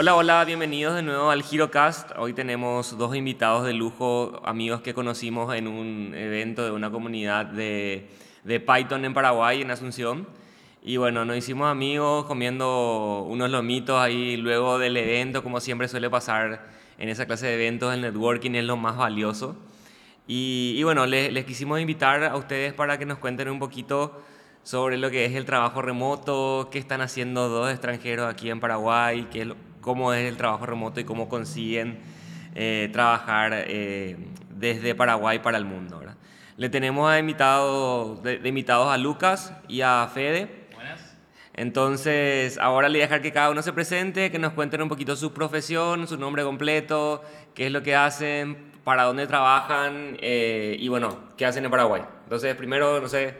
Hola, hola, bienvenidos de nuevo al GiroCast. Hoy tenemos dos invitados de lujo, amigos que conocimos en un evento de una comunidad de, de Python en Paraguay, en Asunción. Y bueno, nos hicimos amigos comiendo unos lomitos ahí luego del evento, como siempre suele pasar en esa clase de eventos, el networking es lo más valioso. Y, bueno, les, les, quisimos invitar a ustedes para que nos cuenten un poquito sobre lo que es el trabajo remoto, qué están haciendo dos extranjeros aquí en Paraguay, qué es lo, cómo es el trabajo remoto y cómo consiguen eh, trabajar eh, desde Paraguay para el mundo. ¿verdad? Le tenemos a invitado, de, de, invitados a Lucas y a Fede. Buenas. Entonces, ahora le voy a dejar que cada uno se presente, que nos cuenten un poquito su profesión, su nombre completo, qué es lo que hacen, para dónde trabajan eh, y bueno, qué hacen en Paraguay. Entonces, primero, no sé,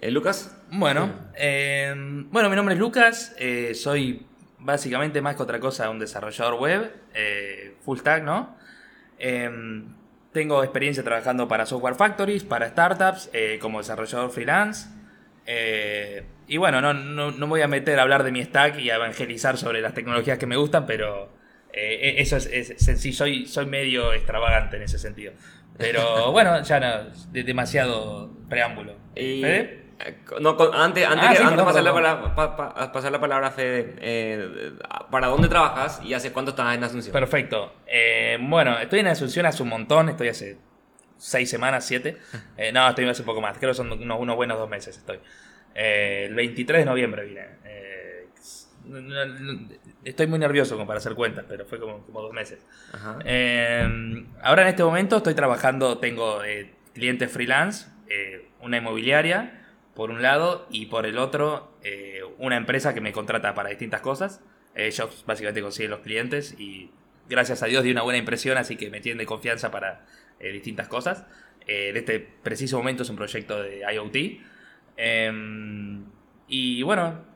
eh, Lucas. Bueno, eh, bueno, mi nombre es Lucas, soy básicamente más que otra cosa un desarrollador web, eh, full stack, ¿no? Eh, tengo experiencia trabajando para software factories, para startups, eh, como desarrollador freelance. y bueno, no, no, no, voy a meter a hablar de mi stack y a evangelizar sobre las tecnologías que me gustan, pero eso es, es, sí, soy, soy medio extravagante en ese sentido. Pero bueno, ya no, demasiado preámbulo. ¿Fede? No, antes, antes, ah, sí, antes pasar, la palabra, pa, pa, pasar, la palabra, a Fede, eh, ¿para dónde trabajas y hace cuánto estás en Asunción? Perfecto. Eh, bueno, estoy en Asunción hace un montón, estoy hace seis semanas, siete. Eh, no, estoy hace un poco más, creo que son unos, unos buenos dos meses estoy. El 23 de noviembre vine. estoy muy nervioso como para hacer cuentas, pero fue como, como dos meses. ahora en este momento estoy trabajando, tengo clientes freelance, una inmobiliaria por un lado, y por el otro, eh, una empresa que me contrata para distintas cosas. Ellos básicamente consiguen los clientes y gracias a Dios di una buena impresión, así que me tienen de confianza para eh, distintas cosas. Eh, en este preciso momento es un proyecto de IoT. Em, y bueno.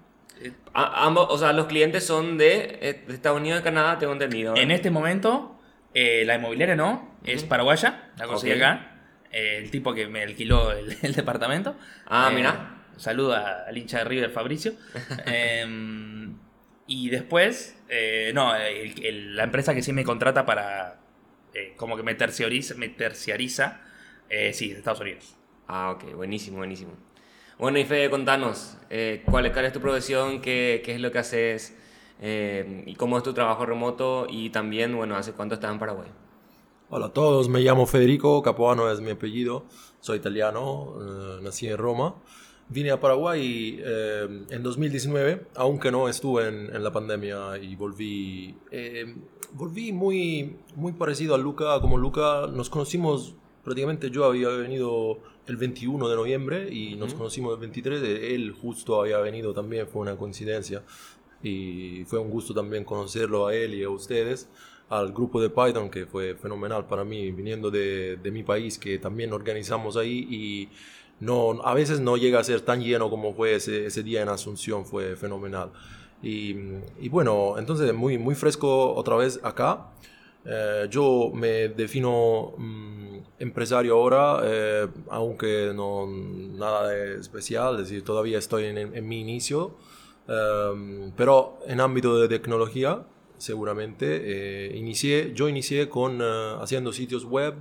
A, ambos, o sea, los clientes son de, de, Estados Unidos y Canadá, tengo entendido. En este momento, la inmobiliaria no, es paraguaya, la conseguí okay. acá el tipo que me alquiló el, el departamento. Ah, eh, mira. Saluda al hincha de River, Fabricio. eh, y después, eh, no, el, el, la empresa que sí me contrata para. Eh, como que me terciariza, me terciariza sí, de Estados Unidos. Ah, ok, buenísimo, buenísimo. Bueno, y Fede, contanos, ¿cuál, ¿cuál, es tu profesión? ¿Qué, qué es lo que haces? ¿Y cómo es tu trabajo remoto? Y también, bueno, ¿hace cuánto estás en Paraguay? Hola a todos, me llamo Federico, Capuano es mi apellido, soy italiano, eh, nací en Roma. Vine a Paraguay eh, en 2019, aunque no estuve en, en la pandemia y volví, eh, volví muy, muy parecido a Luca, como Luca nos conocimos prácticamente yo había venido el 21 de noviembre y nos uh -huh. conocimos el 23, él justo había venido también, fue una coincidencia y fue un gusto también conocerlo a él y a ustedes al grupo de Python, que fue fenomenal para mí, viniendo de, de, mi país, que también organizamos ahí y no, a veces no llega a ser tan lleno como fue ese, ese día en Asunción, fue fenomenal. Y, y, bueno, entonces muy, muy fresco otra vez acá. Eh, yo me defino mm, empresario ahora, eh, aunque no nada de especial, es decir, todavía estoy en, en mi inicio, eh, pero en ámbito de tecnología seguramente. Eh, inicié, yo inicié con uh, haciendo sitios web.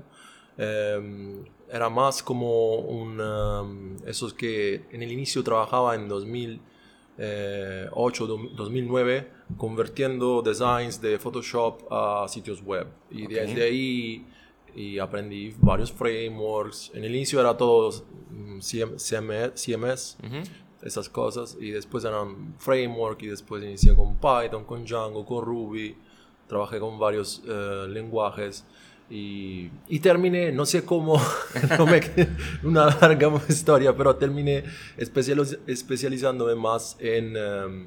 Eh, era más como un, um, esos que en el inicio trabajaba en 2008, 2009, convirtiendo designs de Photoshop a sitios web. Y okay. desde ahí y aprendí varios frameworks. En el inicio era todo CMS, CMS uh -huh esas cosas y después eran framework y después inicié con Python, con Django, con Ruby, trabajé con varios uh, lenguajes y, y, terminé, no sé cómo, no me, una larga historia, pero terminé especializ especializándome más en um,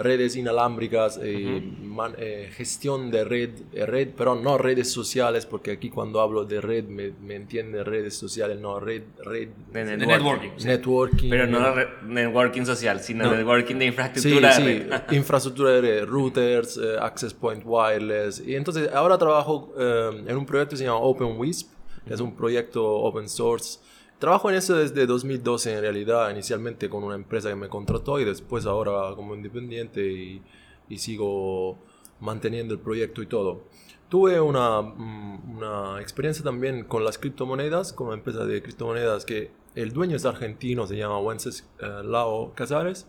redes inalámbricas, eh, uh -huh. man, eh, gestión de red, eh, red, pero no redes sociales, porque aquí cuando hablo de red me, me entiende redes sociales, no red, red de, networking, sí. networking. Pero no red, networking social, sino no. networking de infraestructura. Sí, de sí, infraestructura de red, routers, uh, access point wireless. Y entonces ahora trabajo en un proyecto que se llama OpenWisp, que es un proyecto open source Trabajo en eso desde 2012 en realidad, inicialmente con una empresa que me contrató y después ahora como independiente y, y sigo manteniendo el proyecto y todo. Tuve una, mm, una experiencia también con las criptomonedas, con una empresa de criptomonedas que el dueño es argentino, se llama Wences eh, Casares.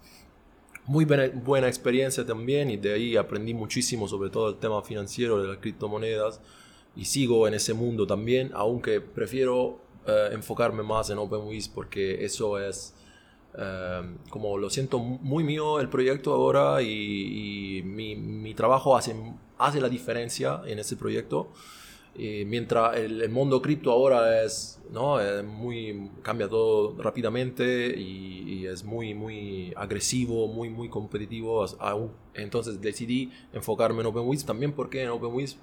Muy buena, buena experiencia también y de ahí aprendí muchísimo sobre todo el tema financiero de las criptomonedas y sigo en ese mundo también, aunque prefiero eh, enfocarme más en OpenWiz porque eso es eh, como lo siento muy mío el proyecto ahora y, mi, mi, trabajo hace, hace la diferencia en ese proyecto. Y mientras el, mundo cripto ahora es, ¿no? muy, cambia todo rápidamente y, es muy, muy agresivo, muy, muy competitivo. Entonces decidí enfocarme en OpenWiz también porque en OpenWiz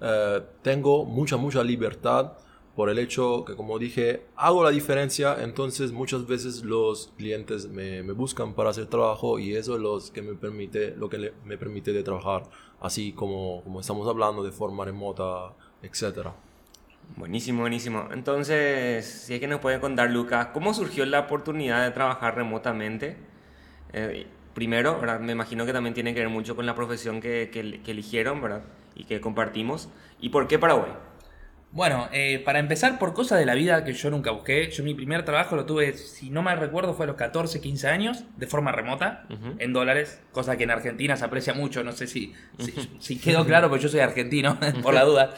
eh, tengo mucha, mucha libertad por el hecho que, como dije, hago la diferencia, entonces muchas veces los clientes me, me buscan para hacer trabajo y eso es lo que me permite, lo que me permite de trabajar así como, como estamos hablando, de forma remota, etc. Buenísimo, buenísimo. Entonces, si es que nos puede contar, Lucas, ¿cómo surgió la oportunidad de trabajar remotamente? Eh, primero, ¿verdad? me imagino que también tiene que ver mucho con la profesión que, que, que eligieron ¿verdad? y que compartimos. ¿Y por qué Paraguay? Bueno, eh, para empezar, por cosas de la vida que yo nunca busqué, yo mi primer trabajo lo tuve, si no mal recuerdo, fue a los 14, 15 años, de forma remota, en dólares, cosa que en Argentina se aprecia mucho, no sé si, si, quedó claro, pero yo soy argentino, por la duda.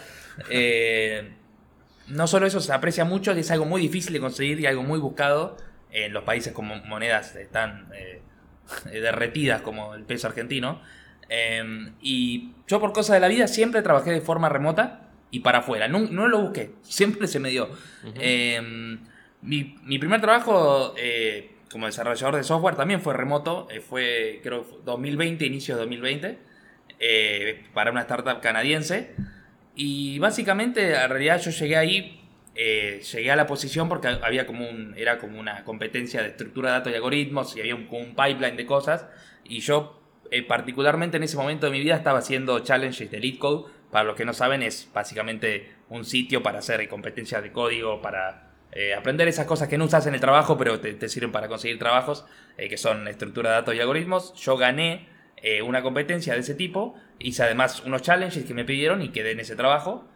Eh, no solo eso se aprecia mucho, es algo muy difícil de conseguir y algo muy buscado en los países con monedas tan eh, derretidas como el peso argentino. y yo por cosas de la vida siempre trabajé de forma remota y para afuera. No, no lo busqué, siempre se me dio. Em, mi, mi, primer trabajo eh, como desarrollador de software también fue remoto, eh, fue creo 2020, inicio de 2020, eh, para una startup canadiense. Y básicamente, en realidad yo llegué ahí, llegué a la posición porque había como un, era como una competencia de estructura de datos y algoritmos y había un, un pipeline de cosas. Y yo particularmente en ese momento de mi vida estaba haciendo challenges de lead code para los que no saben, es básicamente un sitio para hacer competencias de código, para eh, aprender esas cosas que no usas en el trabajo, pero te, sirven para conseguir trabajos, eh, que son estructura de datos y algoritmos. Yo gané eh, una competencia de ese tipo, hice además unos challenges que me pidieron y quedé en ese trabajo.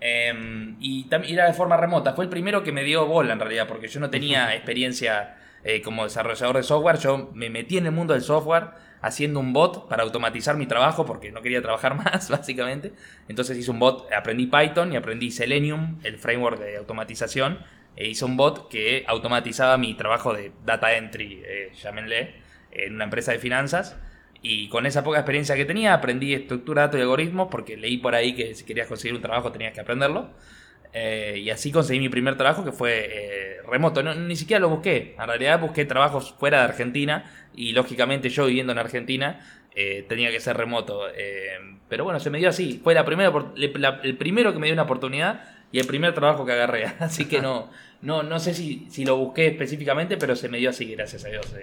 Em, y también era de forma remota. Fue el primero que me dio bola en realidad, porque yo no tenía experiencia como desarrollador de software. Yo me metí en el mundo del software haciendo un bot para automatizar mi trabajo porque no quería trabajar más, básicamente. Entonces hice un bot, aprendí Python y aprendí Selenium, el framework de automatización, e hice un bot que automatizaba mi trabajo de data entry, eh, llámenle, en una empresa de finanzas. Y con esa poca experiencia que tenía, aprendí estructura, datos y algoritmos, porque leí por ahí que si querías conseguir un trabajo tenías que aprenderlo. Eh, y así conseguí mi primer trabajo que fue eh, remoto. No, ni siquiera lo busqué. En realidad busqué trabajos fuera de Argentina y lógicamente yo viviendo en Argentina eh, tenía que ser remoto. pero bueno, se me dio así. Fue la primera, el primero que me dio una oportunidad y el primer trabajo que agarré. Así que no, no, no sé si, si lo busqué específicamente, pero se me dio así, gracias a Dios.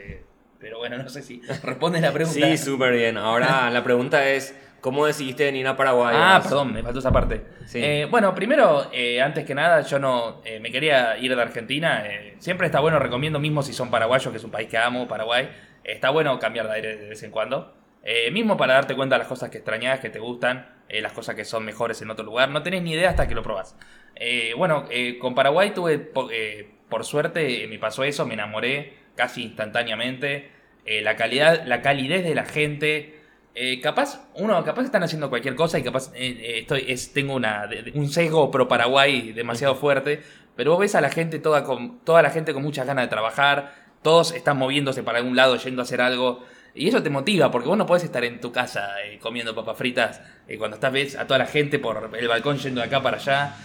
pero bueno, no sé si responde la pregunta. Sí, súper bien. Ahora la pregunta es... ¿Cómo decidiste venir a Paraguay? Ah, perdón, me faltó esa parte. Eh, bueno, primero, eh, antes que nada, yo no eh, me quería ir de Argentina. siempre está bueno, recomiendo mismo si son paraguayos, que es un país que amo, Paraguay. Está bueno cambiar de aire de vez en cuando. mismo para darte cuenta de las cosas que extrañas, que te gustan, las cosas que son mejores en otro lugar. No tenés ni idea hasta que lo probas. bueno, con Paraguay tuve, por suerte, me pasó eso, me enamoré casi instantáneamente. la calidad, la calidez de la gente, eh, capaz, uno, capaz están haciendo cualquier cosa y capaz eh, eh, estoy, es, tengo una, un sesgo pro Paraguay demasiado fuerte, pero vos ves a la gente toda con, toda la gente con muchas ganas de trabajar, todos están moviéndose para algún lado, yendo a hacer algo, y eso te motiva, porque vos no podés estar en tu casa comiendo papas fritas cuando estás ves a toda la gente por el balcón yendo de acá para allá,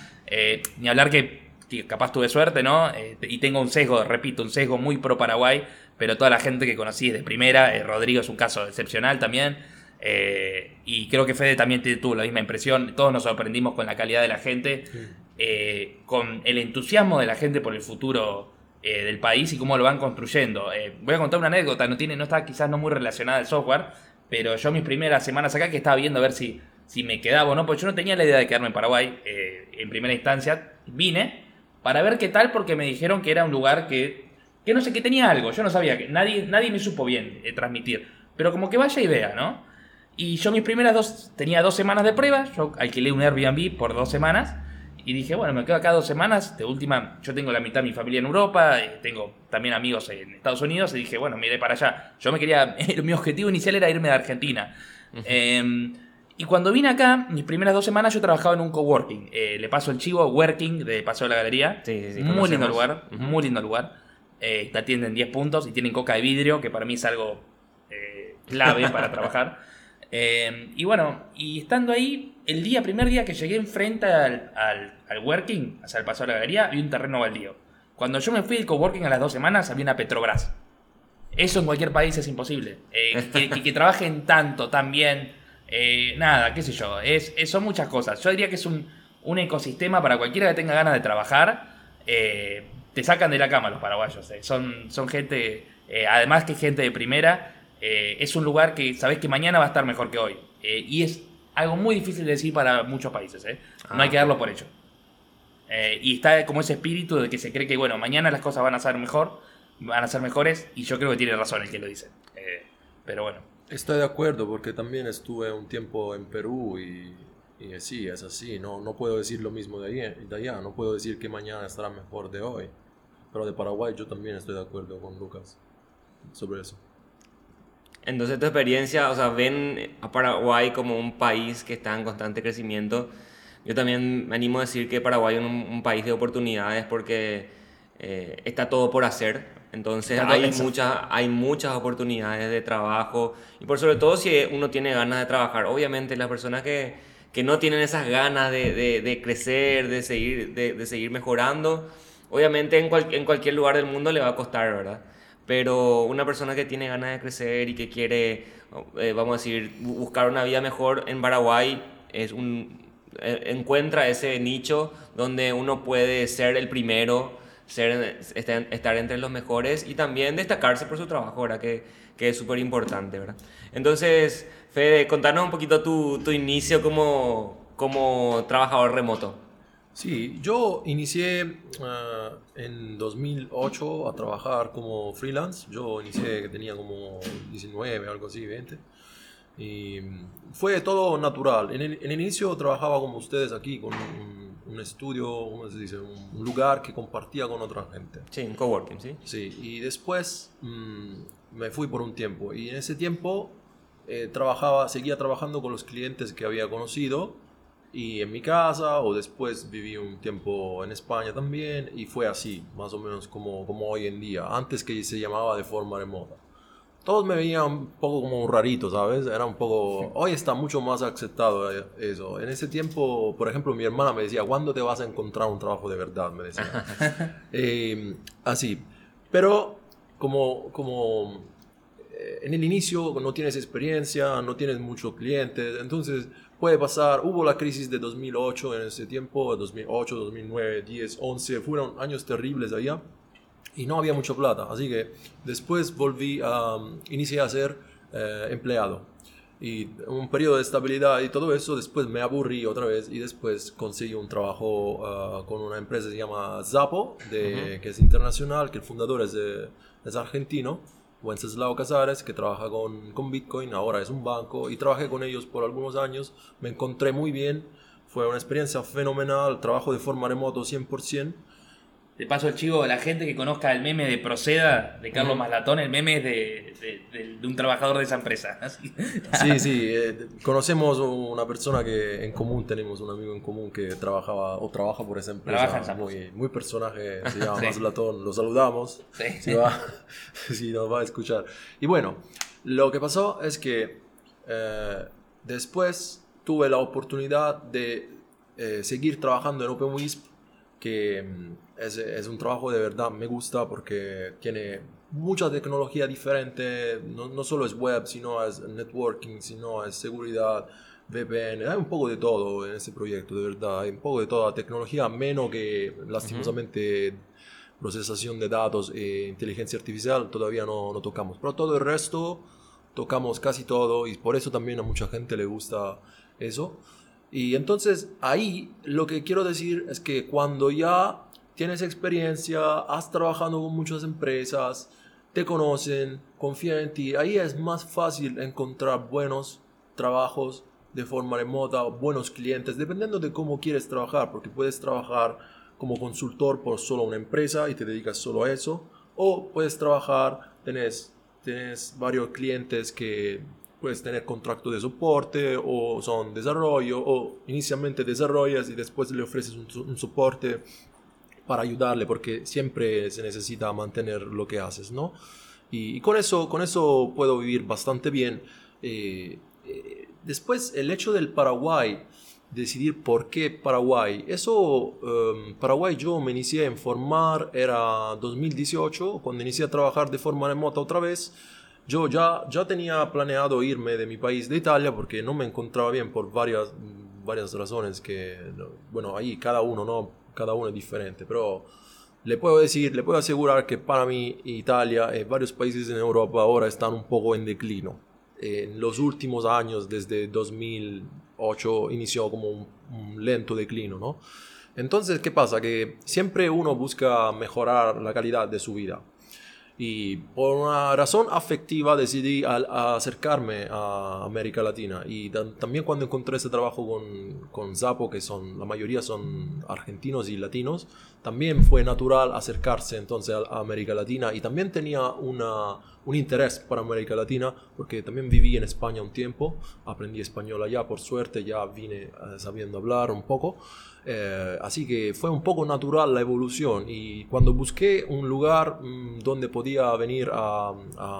ni hablar que, capaz tuve suerte, ¿no? y tengo un sesgo, repito, un sesgo muy pro Paraguay, pero toda la gente que conocí de primera, Rodrigo es un caso excepcional también. Eh, y creo que Fede también tuvo la misma impresión. Todos nos sorprendimos con la calidad de la gente, eh, con el entusiasmo de la gente por el futuro eh, del país y cómo lo van construyendo. voy a contar una anécdota, no, tiene, no está quizás no muy relacionada al software, pero yo mis primeras semanas acá que estaba viendo a ver si, si me quedaba o no, porque yo no tenía la idea de quedarme en Paraguay en primera instancia. Vine para ver qué tal porque me dijeron que era un lugar que, que no sé, que tenía algo. Yo no sabía, que nadie, nadie me supo bien transmitir. Pero como que vaya idea, ¿no? Y yo mis primeras dos, tenía dos semanas de prueba, yo alquilé un Airbnb por dos semanas y dije, bueno, me quedo acá dos semanas, de última, yo tengo la mitad de mi familia en Europa, eh, tengo también amigos en Estados Unidos y dije, bueno, me iré para allá. Yo me quería, mi objetivo inicial era irme de Argentina. Em, y cuando vine acá, mis primeras dos semanas yo trabajaba en un coworking. Eh, le paso el chivo, Working, de Paseo de la Galería. Sí, sí, muy conocemos. lindo lugar, muy lindo lugar. Eh, te atienden 10 puntos y tienen coca de vidrio, que para mí es algo eh, clave para trabajar. Eh, y bueno, y estando ahí, el día, primer día que llegué enfrente al, al, al working, hacia el Paseo de la Galería, había un terreno baldío. Cuando yo me fui del coworking a las dos semanas, había una Petrobras. Eso en cualquier país es imposible. Eh, que, que- trabajen tanto, tan bien. eh, nada, qué sé yo. Es, son muchas cosas. Yo diría que es un, un ecosistema para cualquiera que tenga ganas de trabajar. eh, te sacan de la cama los paraguayos. Son, son gente, además que gente de primera. es un lugar que sabes que mañana va a estar mejor que hoy. Y es algo muy difícil de decir para muchos países. eh. No hay que darlo por hecho. Eh, y está como ese espíritu de que se cree que, bueno, mañana las cosas van a ser mejor, van a ser mejores, y yo creo que tiene razón el que lo dice. Eh, pero bueno, Estoy de acuerdo porque también estuve un tiempo en Perú y, y sí, es así. No, no puedo decir lo mismo de, ahí, de allá. No puedo decir que mañana estará mejor de hoy. Pero de Paraguay yo también estoy de acuerdo con Lucas sobre eso. Entonces, tu experiencia, o sea, ven a Paraguay como un país que está en constante crecimiento. Yo también me animo a decir que Paraguay es un, un país de oportunidades porque eh, está todo por hacer. Entonces, Está hay muchas, hay muchas oportunidades de trabajo. Y por sobre todo, si uno tiene ganas de trabajar. Obviamente, las personas que, que no tienen esas ganas de, de- de crecer, de seguir, de, de seguir mejorando, obviamente en, cual- en cualquier lugar del mundo le va a costar, ¿verdad? Pero una persona que tiene ganas de crecer y que quiere, eh, vamos a decir, bu- buscar una vida mejor en Paraguay, es un, eh, encuentra ese nicho donde uno puede ser el primero, ser, estar, estar entre los mejores y también destacarse por su trabajo, ¿verdad? Que, que es súper importante, ¿verdad? Entonces, Fede, contanos un poquito tu, tu inicio como, como trabajador remoto. Sí, yo inicié ah, en 2008 a trabajar como freelance. Yo inicié que tenía como 19, algo así, 20. Y mm, fue todo natural. En el, en el inicio trabajaba como ustedes aquí, con un, un estudio, ¿cómo se dice? Un, un lugar que compartía con otra gente. Sí, en coworking, ¿sí? Sí, y después mm, me fui por un tiempo. Y en ese tiempo eh, trabajaba, seguía trabajando con los clientes que había conocido. Y en mi casa, o después viví un tiempo en España también. Y fue así, más o menos como, como hoy en día. Antes que se llamaba de forma remota. Todos me veían un poco como un rarito, ¿sabes? Era un poco... Hoy está mucho más aceptado eh, eso. En ese tiempo, por ejemplo, mi hermana me decía, ¿cuándo te vas a encontrar un trabajo de verdad? Me decía. Eh, así. Pero como, como eh, en el inicio no tienes experiencia, no tienes muchos clientes, entonces puede pasar, hubo la crisis de 2008 en ese tiempo, 2008, 2009, 10, 11, fueron años terribles allá y no había mucha plata, así que después volví a, inicié a ser eh, empleado. Y un periodo de estabilidad y todo eso, después me aburrí otra vez y después conseguí un trabajo ah, con una empresa que se llama Zapo, de, que es internacional, que el fundador es, de- es argentino, Wenceslao Casares, que trabaja con, con Bitcoin, ahora es un banco, y trabajé con ellos por algunos años, me encontré muy bien, fue una experiencia fenomenal, trabajo de forma remoto 100%. De paso el chivo, la gente que conozca el meme de Proceda, de Carlos Maslatón, el meme es de, de- de- de un trabajador de esa empresa. Así. Sí, sí, eh, conocemos una persona que en común, tenemos un amigo en común que trabajaba o trabaja por esa empresa. Trabaja en muy, muy personaje, se llama Sí. Maslatón, lo saludamos. Sí. Si, va- si nos va a escuchar. Y bueno, lo que pasó es que eh, después tuve la oportunidad de eh, seguir trabajando en OpenWisp, que mm, es, es un trabajo de verdad, me gusta porque tiene mucha tecnología diferente, no, no solo es web, sino es networking, sino es seguridad, VPN, hay un poco de todo en ese proyecto, de verdad, hay un poco de toda tecnología, menos que lastimosamente procesación de datos e inteligencia artificial todavía no, no tocamos. Pero todo el resto tocamos casi todo y por eso también a mucha gente le gusta eso. Y entonces ahí lo que quiero decir es que cuando ya tienes experiencia, has trabajado con muchas empresas, te conocen, confían en ti, ahí es más fácil encontrar buenos trabajos de forma remota, buenos clientes, dependiendo de cómo quieres trabajar, porque puedes trabajar como consultor por solo una empresa y te dedicas solo a eso, o puedes trabajar, tenés, tenés varios clientes que puedes tener contrato de soporte o son desarrollo o inicialmente desarrollas y después le ofreces un, soporte para ayudarle porque siempre se necesita mantener lo que haces, ¿no? Y, con, eso, con eso puedo vivir bastante bien. Eh, eh, después, el hecho del Paraguay, decidir por qué Paraguay. Eso, em, Paraguay yo me inicié a informar, era 2018, cuando inicié a trabajar de forma remota otra vez. Yo ya, ya tenía planeado irme de mi país, de Italia, porque no me encontraba bien por varias, varias razones que, bueno, ahí cada uno, ¿no? Cada uno es diferente, pero le puedo decir, le puedo asegurar que para mí Italia y varios países en Europa ahora están un poco en declino. En los últimos años, desde 2008, inició como un, un lento declino, ¿no? Entonces, ¿qué pasa? Que siempre uno busca mejorar la calidad de su vida. Y por una razón afectiva decidí acercarme a América Latina. Y también cuando encontré ese trabajo con, con Zapo, que son, la mayoría son argentinos y latinos, también fue natural acercarse entonces a, América Latina. Y también tenía una, un interés para América Latina, porque también viví en España un tiempo, aprendí español allá, por suerte ya vine eh, sabiendo hablar un poco. Eh, así que fue un poco natural la evolución y cuando busqué un lugar mm, donde podía venir a,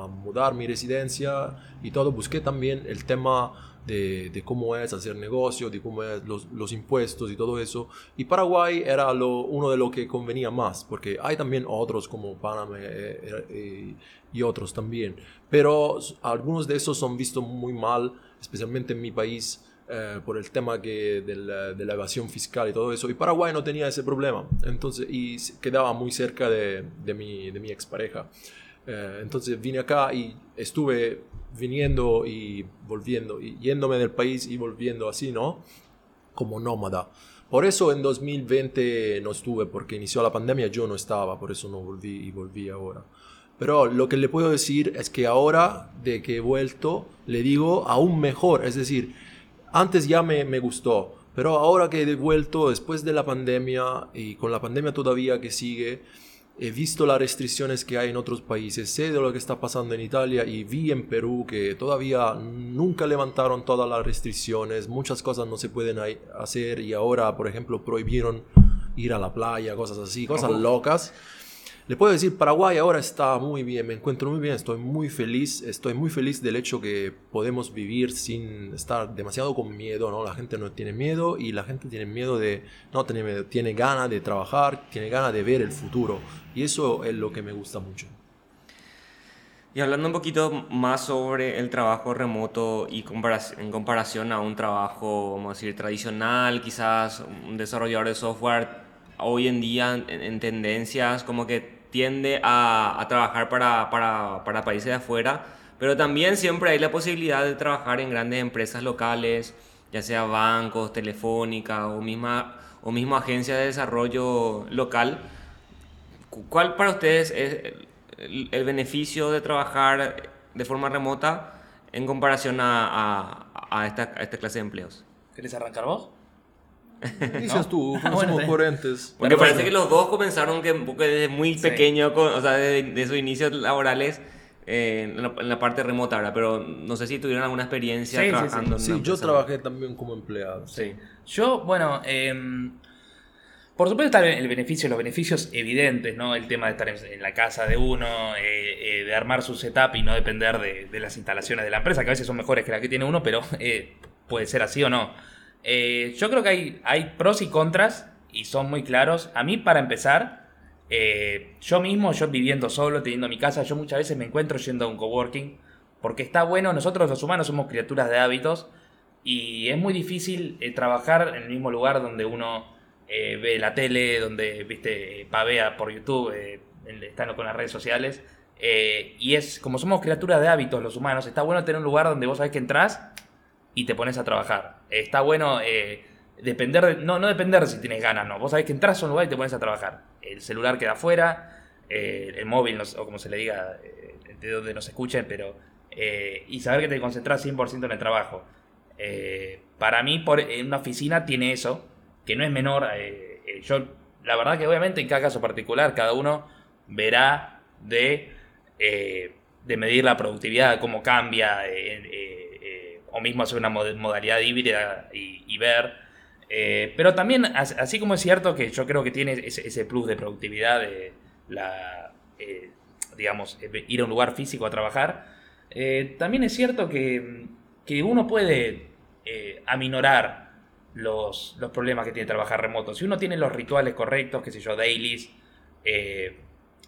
mudar mi residencia y todo, busqué también el tema de, cómo es hacer negocio, de cómo es los, impuestos y todo eso. Y Paraguay era uno de los que convenía más, porque hay también otros como Panamá eh, eh, y otros también. Pero algunos de esos son vistos muy mal, especialmente en mi país. Eh, por el tema que de la, de, la, evasión fiscal y todo eso. Y Paraguay no tenía ese problema. Entonces, y quedaba muy cerca de, de mi, de mi expareja. Eh, entonces vine acá y estuve viniendo y volviendo, y yéndome del país y volviendo así, ¿no? Como nómada. Por eso en 2020 no estuve, porque inició la pandemia, yo no estaba, por eso no volví y volví ahora. Pero lo que le puedo decir es que ahora de que he vuelto, le digo aún mejor, es decir, antes ya me, me gustó, pero ahora que he vuelto después de la pandemia y con la pandemia todavía que sigue, he visto las restricciones que hay en otros países, sé de lo que está pasando en Italia y vi en Perú que todavía nunca levantaron todas las restricciones, muchas cosas no se pueden hacer y ahora, por ejemplo, prohibieron ir a la playa, cosas así, cosas locas. Le puedo decir, Paraguay ahora está muy bien, me encuentro muy bien, estoy muy feliz, estoy muy feliz del hecho que podemos vivir sin estar demasiado con miedo, ¿no? La gente no tiene miedo y la gente tiene miedo de, no tiene miedo, tiene ganas de trabajar, tiene ganas de ver el futuro y eso es lo que me gusta mucho. Y hablando un poquito más sobre el trabajo remoto y en comparación a un trabajo, vamos a decir, tradicional, quizás un desarrollador de software hoy en día en tendencias como que tiende a, trabajar para, para, países de afuera, pero también siempre hay la posibilidad de trabajar en grandes empresas locales, ya sea bancos, telefónica o misma, o mismo agencia de desarrollo local. ¿Cuál para ustedes es el, beneficio de trabajar de forma remota en comparación a, esta, esta clase de empleos? ¿Querés arrancar vos? Dices tú, ah, somos coherentes. Porque parece que los dos comenzaron que, desde muy pequeño, o sea, desde, sus inicios laborales eh, en, la, parte remota, ahora pero no sé si tuvieron alguna experiencia trabajando sí, sí. yo trabajé también como empleado. Sí. Yo, bueno, em, por supuesto está el beneficio, los beneficios evidentes, ¿no? El tema de estar en, la casa de uno, eh, eh, de armar su setup y no depender de, de, las instalaciones de la empresa, que a veces son mejores que las que tiene uno, pero puede ser así o no. Eh, yo creo que hay, pros y contras y son muy claros. A mí, para empezar, eh, yo mismo, yo viviendo solo, teniendo mi casa, yo muchas veces me encuentro yendo a un coworking porque está bueno, nosotros los humanos somos criaturas de hábitos y es muy difícil eh, trabajar en el mismo lugar donde uno ve la tele, donde, viste, pavea por YouTube, están con las redes sociales. y es, como somos criaturas de hábitos los humanos, está bueno tener un lugar donde vos sabés que entras y te pones a trabajar. Está bueno eh, depender, de, no, no depender si tienes ganas, no. Vos sabés que entras a un lugar y te pones a trabajar. El celular queda afuera, eh, el móvil, o como se le diga, eh, de donde nos escuchen, pero... y saber que te concentras 100% en el trabajo. Para mí, por, en una oficina tiene eso, que no es menor. Yo, la verdad que obviamente en cada caso particular, cada uno verá de, de medir la productividad, cómo cambia, o mismo hacer una modalidad híbrida y, ver. pero también, así como es cierto que yo creo que tiene ese, plus de productividad de la, digamos, ir a un lugar físico a trabajar, también es cierto que, que uno puede eh, aminorar los, los, problemas que tiene trabajar remoto. Si uno tiene los rituales correctos, qué sé yo, dailies, eh,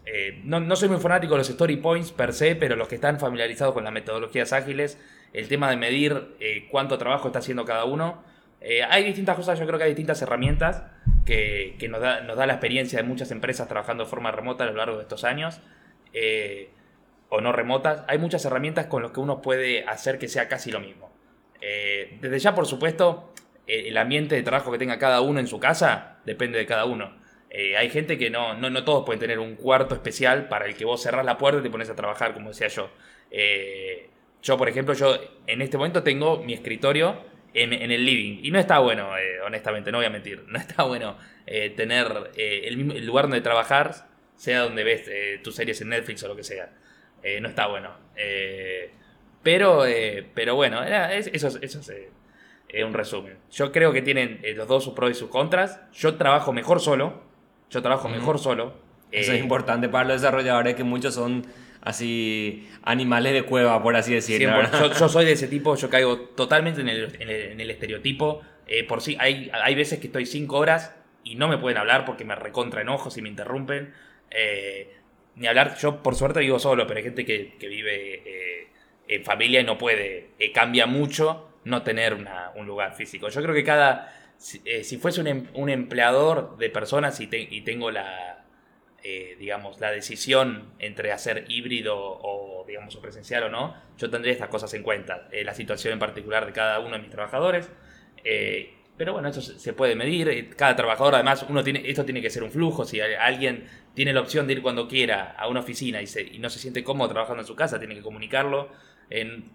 eh, no, no, soy muy fanático de los story points per se, pero los que están familiarizados con las metodologías ágiles, el tema de medir cuánto trabajo está haciendo cada uno. hay distintas cosas, yo creo que hay distintas herramientas que, que nos, da, nos, da, la experiencia de muchas empresas trabajando de forma remota a lo largo de estos años. o no remotas, hay muchas herramientas con las que uno puede hacer que sea casi lo mismo. Eh, desde ya, por supuesto, eh, el ambiente de trabajo que tenga cada uno en su casa depende de cada uno. Eh, hay gente que no, no, no, todos pueden tener un cuarto especial para el que vos cerrás la puerta y te pones a trabajar, como decía yo. Yo, por ejemplo, yo en este momento tengo mi escritorio en, el living. Y no está bueno, honestamente, no voy a mentir. No está bueno tener el, lugar donde trabajar, sea donde ves tus series en Netflix o lo que sea. no está bueno. Pero, eh, pero bueno, eso, eso es un resumen. Yo creo que tienen eh, los dos sus pros y sus contras. Yo trabajo mejor solo. Yo trabajo mejor solo. Eso es eh, importante para los desarrolladores, que muchos son así animales de cueva, por así decirlo. Yo, soy de ese tipo, yo caigo totalmente en el, en el, estereotipo. por sí, hay, hay veces que estoy cinco horas y no me pueden hablar porque me recontra enojos y me interrumpen. ni hablar, yo por suerte vivo solo, pero hay gente que, que vive en familia no puede, eh, cambia mucho no tener un lugar físico. Yo creo que cada, si, eh, fuese em, un, empleador de personas y, tengo la, eh, digamos, la decisión entre hacer híbrido o, digamos, presencial o no, yo tendría estas cosas en cuenta, la situación en particular de cada uno de mis trabajadores. pero bueno, esto se puede medir. Cada trabajador, además, uno tiene, esto tiene que ser un flujo. Si alguien tiene la opción de ir cuando quiera a una oficina y, y no se siente cómodo trabajando en su casa, tiene que comunicarlo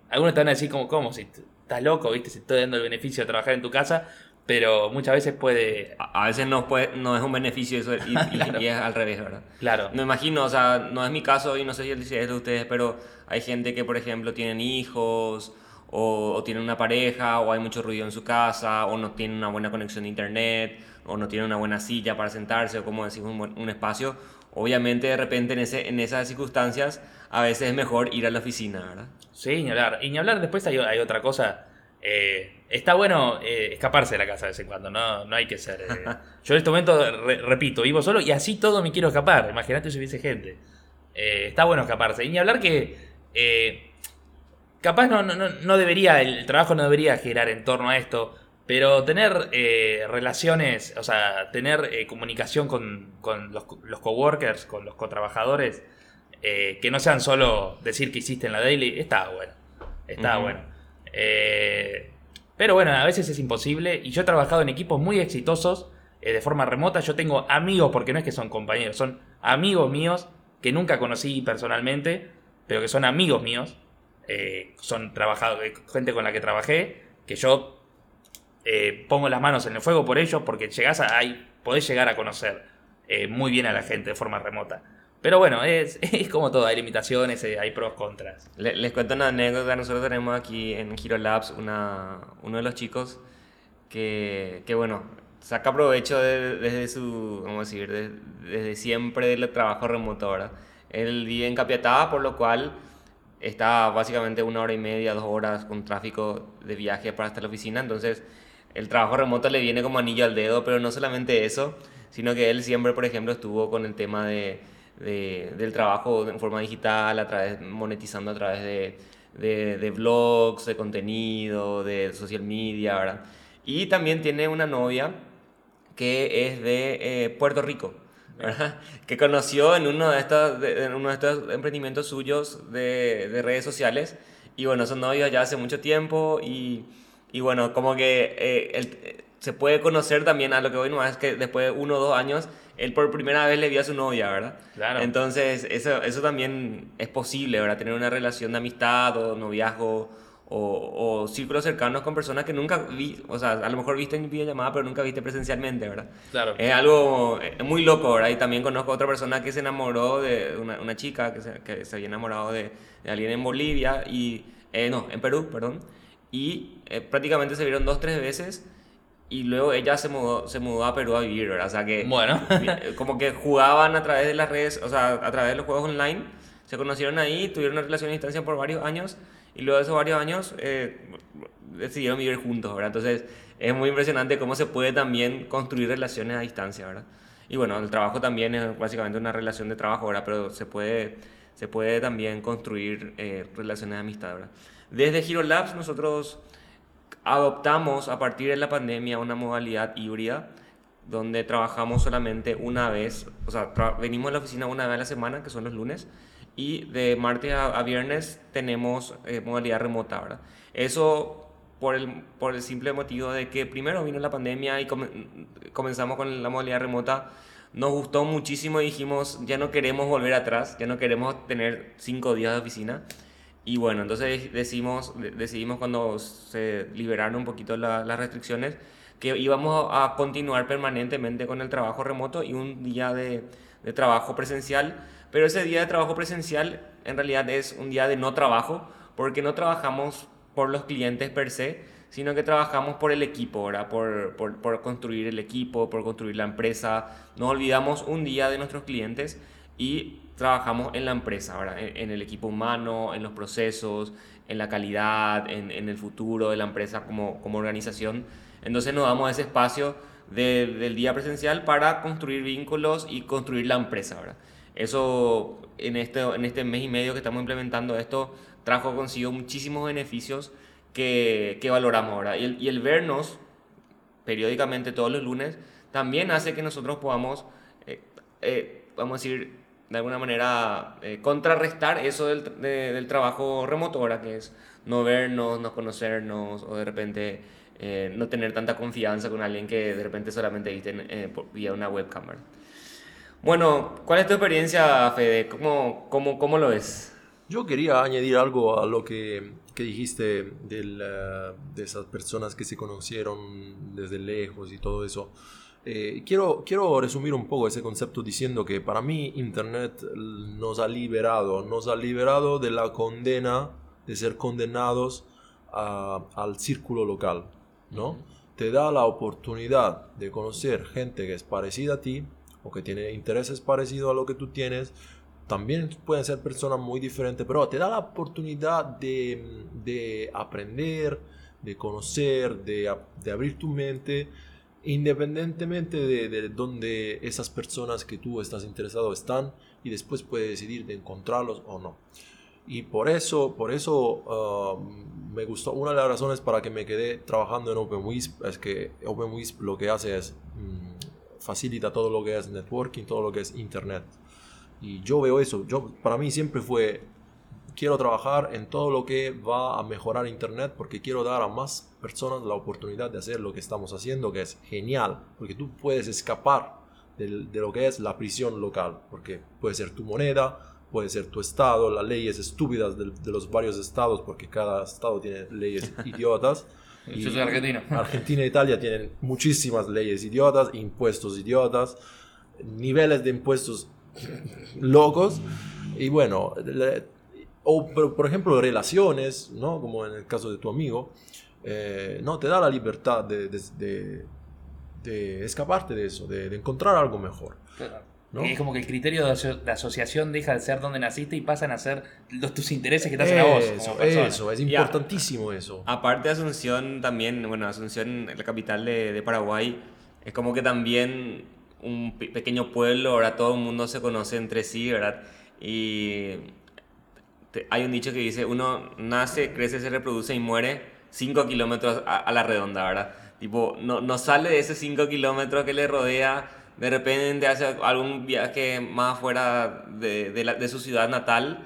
algunos te van a decir como, ¿cómo? Si estás loco, ¿viste? Si estoy dando el beneficio de trabajar en tu casa, pero muchas veces puede... A, veces no, puede, no es un beneficio eso y, es al revés, ¿verdad? Claro. No imagino, o sea, no es mi caso y no sé si es de ustedes, pero hay gente que, por ejemplo, tienen hijos o, o tienen una pareja o hay mucho ruido en su casa o no tienen una buena conexión de internet o no tienen una buena silla para sentarse o como decimos un, un espacio. Obviamente de repente en, ese, en esas circunstancias a veces es mejor ir a la oficina, ¿verdad? Sí, ni hablar. Y ni hablar, después hay, hay otra cosa. Eh, está bueno eh, escaparse de la casa de vez en cuando, no, no hay que ser. Eh. Yo en este momento, repito, vivo solo y así todo me quiero escapar. Imagínate si hubiese gente. está bueno escaparse. Y ni hablar que. capaz no, no, no, debería, el trabajo no debería girar en torno a esto, pero tener relaciones, o sea, tener comunicación con, con los, los, coworkers, con los cotrabajadores, que no sean solo decir que hiciste en la daily, está bueno. Está bueno. Eh, pero bueno, a veces es imposible. Y yo he trabajado en equipos muy exitosos eh, de forma remota. Yo tengo amigos, porque no es que son compañeros, son amigos míos que nunca conocí personalmente, pero que son amigos míos. son trabajadores, gente con la que trabajé, que yo pongo las manos en el fuego por ellos, porque llegás a ahí, podés llegar a conocer muy bien a la gente de forma remota. Pero bueno, es, es como todo, hay limitaciones, eh, hay pros, contras. Les, cuento una anécdota, nosotros tenemos aquí en Hero Labs una, uno de los chicos que, que bueno, saca provecho desde su, vamos a decir, desde siempre del trabajo remoto, ¿verdad? Él vive en Capiatá, por lo cual está básicamente una hora y media, dos horas con tráfico de viaje para hasta la oficina, entonces el trabajo remoto le viene como anillo al dedo, pero no solamente eso, sino que él siempre, por ejemplo, estuvo con el tema de del trabajo en forma digital, a través, monetizando a través de, de, blogs, de contenido, de social media, ¿verdad? Y también tiene una novia que es de eh, Puerto Rico, ¿verdad? Que conoció en uno de estos, en uno de estos emprendimientos suyos de, de, redes sociales. Y bueno, son novios ya hace mucho tiempo y, y bueno, como que eh, se puede conocer también a lo que hoy no es que después de uno o dos años él por primera vez le vio a su novia, ¿verdad? Claro. Entonces, eso, eso también es posible, ¿verdad? Tener una relación de amistad o noviazgo o, o círculos cercanos con personas que nunca vi, o sea, a lo mejor viste en videollamada, pero nunca viste presencialmente, ¿verdad? Claro. Es algo muy loco, ¿verdad? Y también conozco a otra persona que se enamoró de una, una chica que se, que se había enamorado de, de alguien en Bolivia y, eh, no, en Perú, perdón, y eh, prácticamente se vieron dos, tres veces y luego ella se mudó, se mudó a Perú a vivir, ¿verdad? O sea que Bueno. como que jugaban a través de las redes, o sea, a través de los juegos online, se conocieron ahí, tuvieron una relación a distancia por varios años y luego de esos varios años eh, decidieron vivir juntos, ¿verdad? Entonces es muy impresionante cómo se puede también construir relaciones a distancia, ¿verdad? Y bueno, el trabajo también es básicamente una relación de trabajo, ¿verdad? Pero se puede, se puede también construir eh, relaciones de amistad, ¿verdad? Desde Hero Labs nosotros adoptamos a partir de la pandemia una modalidad híbrida donde trabajamos solamente una vez, o sea, venimos a la oficina una vez a la semana, que son los lunes, y de martes a, a viernes tenemos eh, modalidad remota, ¿verdad? Eso por el, por el simple motivo de que primero vino la pandemia y come- comenzamos con la modalidad remota, nos gustó muchísimo y dijimos, ya no queremos volver atrás, ya no queremos tener cinco días de oficina. Y bueno, entonces decimos, de- decidimos cuando se liberaron un poquito la- las restricciones que íbamos a continuar permanentemente con el trabajo remoto y un día de, de trabajo presencial. Pero ese día de trabajo presencial en realidad es un día de no trabajo porque no trabajamos por los clientes per se, sino que trabajamos por el equipo. Por, por, por construir el equipo, por construir la empresa. No olvidamos un día de nuestros clientes y trabajamos en la empresa, ¿verdad? En, en el equipo humano, en los procesos, en la calidad, en, en el futuro de la empresa como, como organización. Entonces nos damos ese espacio de- del día presencial para construir vínculos y construir la empresa, ¿verdad? Eso en este, en este mes y medio que estamos implementando esto trajo consigo muchísimos beneficios que, que valoramos, ¿verdad? Y el, y el vernos periódicamente todos los lunes también hace que nosotros podamos, eh, eh, vamos a decir, de alguna manera eh, contrarrestar eso del, de- del trabajo remoto, ahora que es no vernos, no conocernos o de repente eh, no tener tanta confianza con alguien que de repente solamente viste eh, por- vía una webcam. Bueno, ¿cuál es tu experiencia, Fede? ¿Cómo, cómo, cómo lo ves? Yo quería añadir algo a lo que, que dijiste del, eh, de esas personas que se conocieron desde lejos y todo eso. Eh, quiero, quiero resumir un poco ese concepto diciendo que para mí Internet nos ha liberado, nos ha liberado de la condena de ser condenados a- al círculo local, ¿no? Te da la oportunidad de conocer gente que es parecida a ti o que tiene intereses parecidos a lo que tú tienes, también pueden ser personas muy diferentes, pero te da la oportunidad de, de aprender, de conocer, de, de abrir tu mente, independientemente de, de donde esas personas que tú estás interesado están, y después puedes decidir de encontrarlos o no. Y por eso, por eso ah, me gustó, una de las razones para que me quedé trabajando en OpenWisp es que OpenWisp lo que hace es mm, facilita todo lo que es networking, todo lo que es internet. Y yo veo eso, yo, para mí siempre fue, quiero trabajar en todo lo que va a mejorar Internet porque quiero dar a más personas la oportunidad de hacer lo que estamos haciendo, que es genial, porque tú puedes escapar del- de, lo que es la prisión local, porque puede ser tu moneda, puede ser tu estado, las leyes estúpidas del- de, los varios estados, porque cada estado tiene leyes idiotas. Yo soy argentino. Argentina e Italia tienen muchísimas leyes idiotas, impuestos idiotas, niveles de impuestos locos. Y bueno, le- o pero, por ejemplo relaciones, ¿no? Como en el caso de tu amigo, eh, no te da la libertad de, de- de- de escaparte de eso, de, de encontrar algo mejor. ¿no? Es como que el criterio de, aso- de asociación deja de ser donde naciste y pasan a ser los, tus intereses que te hacen a vos. Eso, como eso, es importantísimo eso. Aparte de Asunción, también, bueno, Asunción, la capital de, de Paraguay, es como que también un pe- pequeño pueblo, ahora todo el mundo se conoce entre sí, ¿verdad? Y hay un dicho que dice, uno nace, crece, se reproduce y muere 5 kilómetros a, la redonda, ¿verdad? Tipo, no, no sale de esos 5 kilómetros que le rodea, de repente hace algún viaje más fuera de, de su ciudad natal,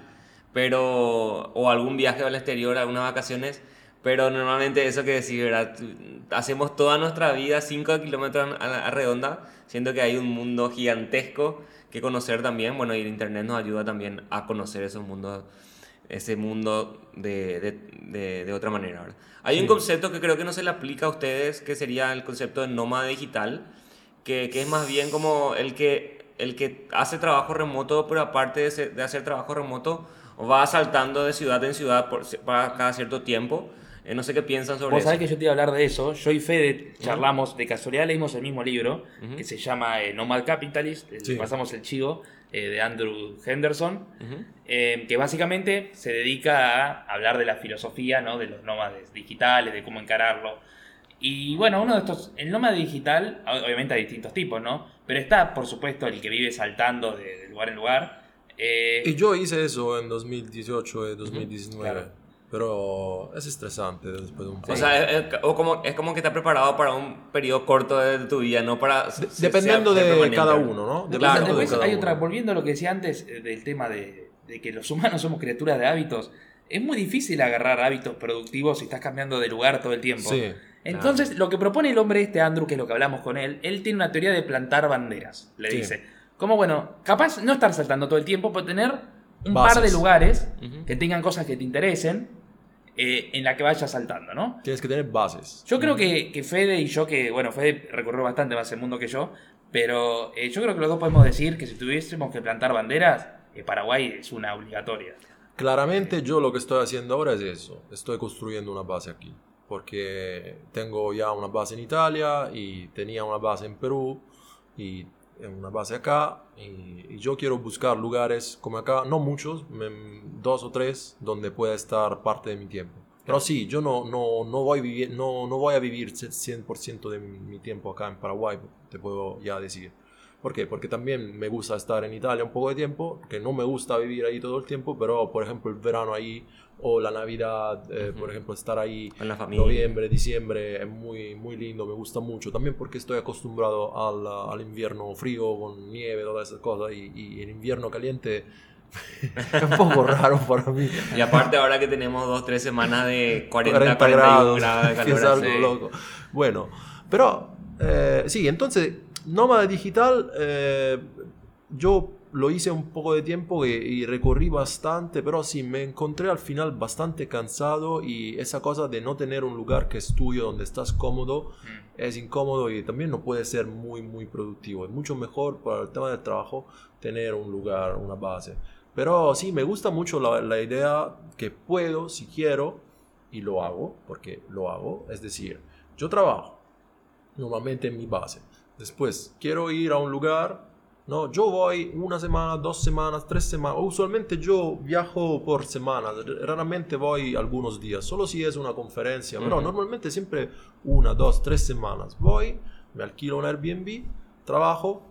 pero o algún viaje al exterior, algunas vacaciones, pero normalmente eso que decir, ¿verdad? Hacemos toda nuestra vida 5 kilómetros a, la- redonda, siendo que hay un mundo gigantesco que conocer también, bueno, y el internet nos ayuda también a conocer esos mundos ese mundo de, de, de, de otra manera. ¿verdad? Hay un concepto que creo que no se le aplica a ustedes, que sería el concepto de nómada digital, que, que es más bien como el que, el que hace trabajo remoto, pero aparte de, ser- de hacer trabajo remoto, va saltando de ciudad en ciudad por, para cada cierto tiempo. Eh, no sé qué piensan sobre Vos eso. sabés que yo te iba a hablar de eso. Yo y Fede charlamos, de casualidad leímos el mismo libro, que se llama eh, Nomad Capitalist, Sí. pasamos el chivo, eh, de Andrew Henderson, eh, que básicamente se dedica a hablar de la filosofía, ¿no? De los nómades digitales, de cómo encararlo. Y bueno, uno de estos, el nómada digital, ob- obviamente hay distintos tipos, ¿no? Pero está, por supuesto, el que vive saltando de, de lugar en lugar. eh, Y yo hice eso en 2018 y 2019. claro. Pero es estresante después de un O tiempo. sea, es, es- o como, es como que está preparado para un periodo corto de tu vida, no para... De- se- dependiendo sea- de cada uno, ¿no? Después, Claro. De cada hay uno. otra, volviendo a lo que decía antes eh, del tema de, de que los humanos somos criaturas de hábitos, es muy difícil agarrar hábitos productivos si estás cambiando de lugar todo el tiempo. Sí. Entonces, lo que propone el hombre este, Andrew, que es lo que hablamos con él, él tiene una teoría de plantar banderas, le Sí. dice. Como, bueno, capaz no estar saltando todo el tiempo, pero tener un Bases. par de lugares que tengan cosas que te interesen eh, en la que vayas saltando, ¿no? Tienes que tener bases. Yo creo que, que Fede y yo, que bueno, Fede recorrió bastante más el mundo que yo, pero eh, yo creo que los dos podemos decir que si tuviésemos que plantar banderas, eh, Paraguay es una obligatoria. Claramente yo lo que estoy haciendo ahora es eso. Estoy construyendo una base aquí. Porque tengo ya una base en Italia y tenía una base en Perú y una base acá. Y, yo quiero buscar lugares como acá, no muchos, dos o tres, donde pueda estar parte de mi tiempo. Pero sí, yo no, no, no, voy, vivir, no, no voy a vivir 100% de mi tiempo acá en Paraguay, te puedo ya decir. ¿Por qué? Porque también me gusta estar en Italia un poco de tiempo, que no me gusta vivir ahí todo el tiempo, pero por ejemplo el verano ahí o la Navidad, eh, por ejemplo estar ahí Con la familia. noviembre, diciembre es muy, muy lindo, me gusta mucho. También porque estoy acostumbrado al, al invierno frío con nieve, todas esas cosas, y, y el invierno caliente es un poco raro para mí. Y aparte ahora que tenemos dos, tres semanas de 40, 40 41 grados, grados de calor. es algo loco. Bueno, pero eh, sí, entonces, nómada digital, eh, yo lo hice un poco de tiempo y, y recorrí bastante, pero sí, me encontré al final bastante cansado y esa cosa de no tener un lugar que es tuyo, donde estás cómodo, es incómodo y también no puede ser muy, muy productivo. Es mucho mejor para el tema del trabajo tener un lugar, una base. Pero sí, me gusta mucho la, la idea que puedo, si quiero, y lo hago, porque lo hago. Es decir, yo trabajo normalmente en mi base. Después, quiero ir a un lugar, no, yo voy una semana, dos semanas, tres semanas. Usualmente yo viajo por semanas, raramente voy algunos días, solo si es una conferencia, pero normalmente siempre una, dos, tres semanas. Voy, me alquilo un Airbnb, trabajo,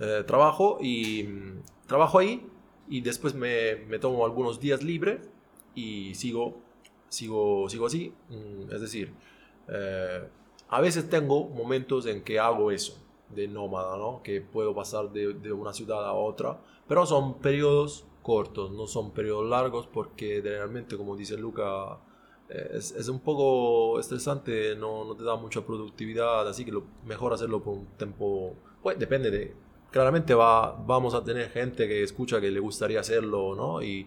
eh, trabajo y mm, trabajo ahí y después me, me tomo algunos días libres y sigo, sigo, sigo así. Mm, Es decir, eh, a veces tengo momentos en que hago eso de nómada, ¿no? Que puedo pasar de, de una ciudad a otra, pero son periodos cortos, no son periodos largos porque generalmente, como dice Luca, eh, es, es un poco estresante, no, no te da mucha productividad, así que lo mejor hacerlo por un tiempo, pues depende de, claramente va, vamos a tener gente que escucha que le gustaría hacerlo, ¿no? Y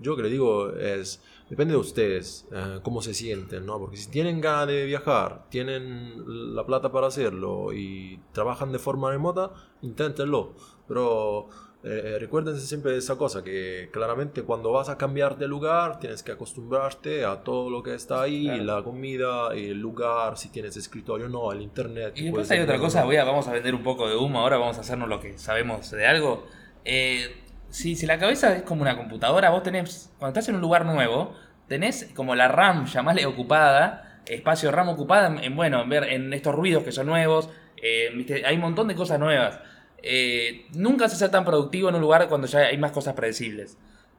yo que le digo es, depende de ustedes, eh, cómo se sienten, ¿no? Porque si tienen ganas de viajar, tienen la plata para hacerlo y trabajan de forma remota, inténtenlo. Pero eh, recuérdense siempre de esa cosa, que claramente cuando vas a cambiar de lugar, tienes que acostumbrarte a todo lo que está ahí, Claro. la comida, el lugar, si tienes escritorio o no, el internet. Y después hay otra cosa, voy a, vamos a vender un poco de humo, ahora vamos a hacernos lo que sabemos de algo. Eh, si, si la cabeza es como una computadora, vos tenés, cuando estás en un lugar nuevo, tenés como la RAM, llamale ocupada, espacio RAM ocupada en, en, bueno, en ver en estos ruidos que son nuevos, eh, hay un montón de cosas nuevas. Eh, nunca se ser tan productivo en un lugar cuando ya hay más cosas predecibles.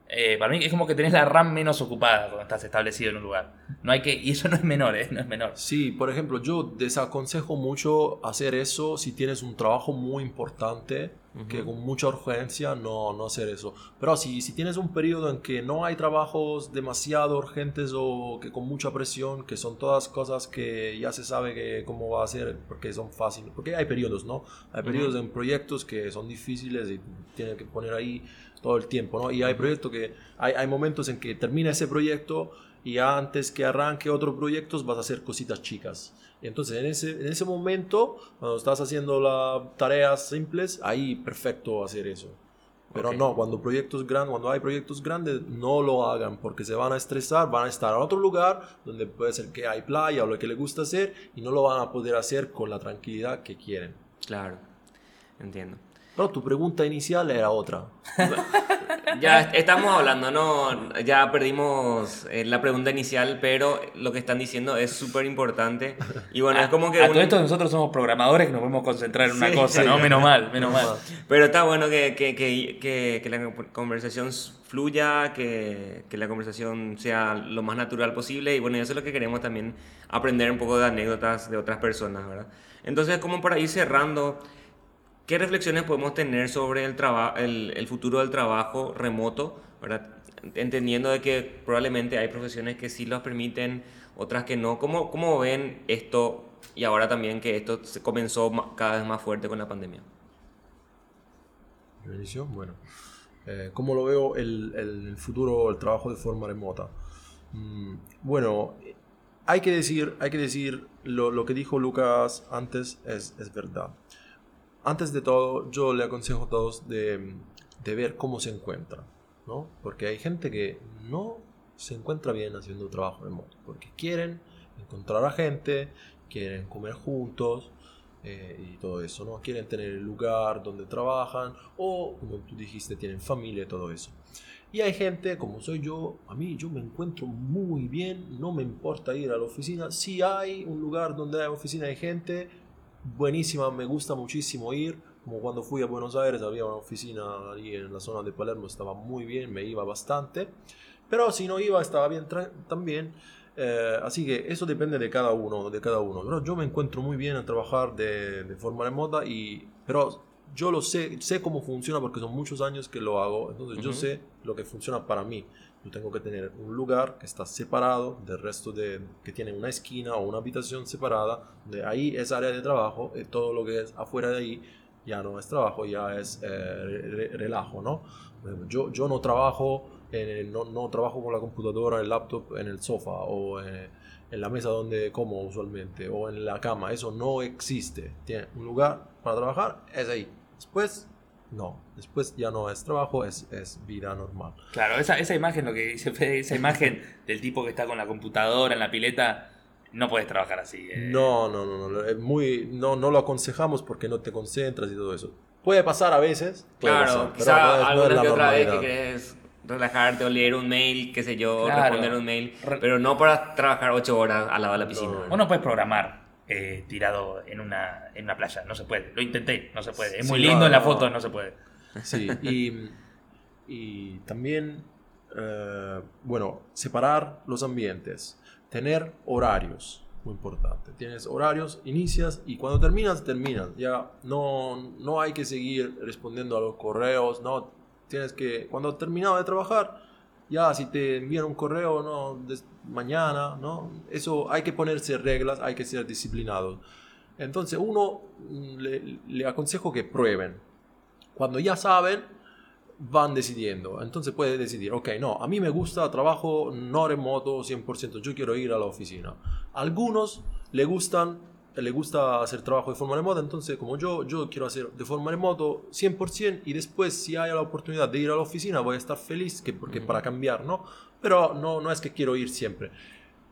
Eh, para mí es como que tenés la RAM menos ocupada cuando estás establecido en un lugar. No hay que, y eso no es menor, ¿eh? No es menor. Sí, por ejemplo, yo desaconsejo mucho hacer eso si tienes un trabajo muy importante, que con mucha urgencia, no, no hacer eso. Pero si, si tienes un periodo en que no hay trabajos demasiado urgentes o que con mucha presión, que son todas cosas que ya se sabe que cómo va a ser, porque son fáciles, porque hay periodos, ¿no? Hay periodos en proyectos que son difíciles y tienen que poner ahí todo el tiempo, ¿no? Y hay proyectos porque hay, hay momentos en que termina ese proyecto y antes que arranque otros proyectos vas a hacer cositas chicas. Y entonces en ese, en ese momento, cuando estás haciendo las tareas simples, ahí perfecto hacer eso. Pero no, cuando proyectos grandes, cuando hay proyectos grandes, no lo hagan porque se van a estresar, van a estar a otro lugar donde puede ser que hay playa o lo que les gusta hacer y no lo van a poder hacer con la tranquilidad que quieren. Claro, entiendo. Pero tu pregunta inicial era otra. Ya est- estamos hablando, ¿no? Ya perdimos eh, la pregunta inicial, pero lo que están diciendo es súper importante. Y bueno, es como que... A un- todo esto nosotros somos programadores que nos podemos concentrar en una Sí, cosa, sí. ¿no? Menos mal, menos mal. Pero está bueno que, que, que, que, que la conversación fluya, que, que la conversación sea lo más natural posible y bueno, eso es lo que queremos también aprender un poco de anécdotas de otras personas, ¿verdad? Entonces, como para ir cerrando, ¿qué reflexiones podemos tener sobre el, el, el futuro del trabajo remoto, ¿verdad? Entendiendo de que probablemente hay profesiones que sí los permiten, otras que no. ¿Cómo, cómo ven esto y ahora también que esto se comenzó cada vez más fuerte con la pandemia? Bueno. Eh, ¿Cómo lo veo el, el- futuro, el trabajo de forma remota? Mm, bueno, hay que decir, hay que decir lo, lo que dijo Lucas antes es, es verdad. Antes de todo, yo le aconsejo a todos de, ver cómo se encuentra, ¿no? Porque hay gente que no se encuentra bien haciendo trabajo remoto, porque quieren encontrar a gente, quieren comer juntos, eh, y todo eso, ¿no? Quieren tener el lugar donde trabajan o, como tú dijiste, tienen familia y todo eso. Y hay gente, como soy yo, a mí yo me encuentro muy bien, no me importa ir a la oficina. Si hay un lugar donde hay oficina de gente, buenísima, me gusta muchísimo ir. Como cuando fui a Buenos Aires, había una oficina ahí en la zona de Palermo, estaba muy bien, me iba bastante. Pero si no iba, estaba bien también. Eh, así que eso depende de cada uno, de cada uno. Pero yo me encuentro muy bien a trabajar de, de forma remota y, pero yo lo sé, sé cómo funciona porque son muchos años que lo hago. Entonces yo sé lo que funciona para mí. Yo tengo que tener un lugar que está separado del resto de, que tiene una esquina o una habitación separada, de ahí es área de trabajo y todo lo que es afuera de ahí ya no es trabajo, ya es eh, re- relajo, ¿no? Yo, yo no trabajo en no, no trabajo con la computadora, el laptop en el sofá o eh, en la mesa donde como usualmente o en la cama. Eso no existe. Tiene un lugar para trabajar, es ahí. Después, no. Después ya no es trabajo, es, es vida normal. Claro, esa, esa imagen, lo que dice Fede, esa imagen del tipo que está con la computadora en la pileta, no puedes trabajar así. eh. No, no, no, no, es muy, no, no lo aconsejamos porque no te concentras y todo eso. Puede pasar a veces. Claro, pasar, quizá no es- no es alguna la que otra vez que querés relajarte o leer un mail, qué sé yo, Claro. responder un mail, pero no para trabajar ocho horas al lado de la piscina. No. Vos no puedes programar eh, tirado en una, en una playa, no se puede. Lo intenté, no se puede. Es Sí, muy no, lindo en la foto, no se puede. Sí, y, y también, eh, bueno, separar los ambientes, tener horarios, muy importante. Tienes horarios, inicias y cuando terminas, terminas. Ya no, no hay que seguir respondiendo a los correos, no. Tienes que, cuando has terminado de trabajar, ya si te envían un correo, no, mañana, ¿no? Eso hay que ponerse reglas, hay que ser disciplinados. Entonces, uno mm, le, le aconsejo que prueben. Cuando ya saben, van decidiendo. Entonces puede decidir, ok, no, a mí me gusta trabajo no remoto 100%, yo quiero ir a la oficina. Algunos le gustan, le gusta hacer trabajo de forma remota, entonces como yo, yo quiero hacer de forma remoto 100% y después si hay la oportunidad de ir a la oficina voy a estar feliz, que, porque para cambiar, ¿no? Pero no, no es que quiero ir siempre.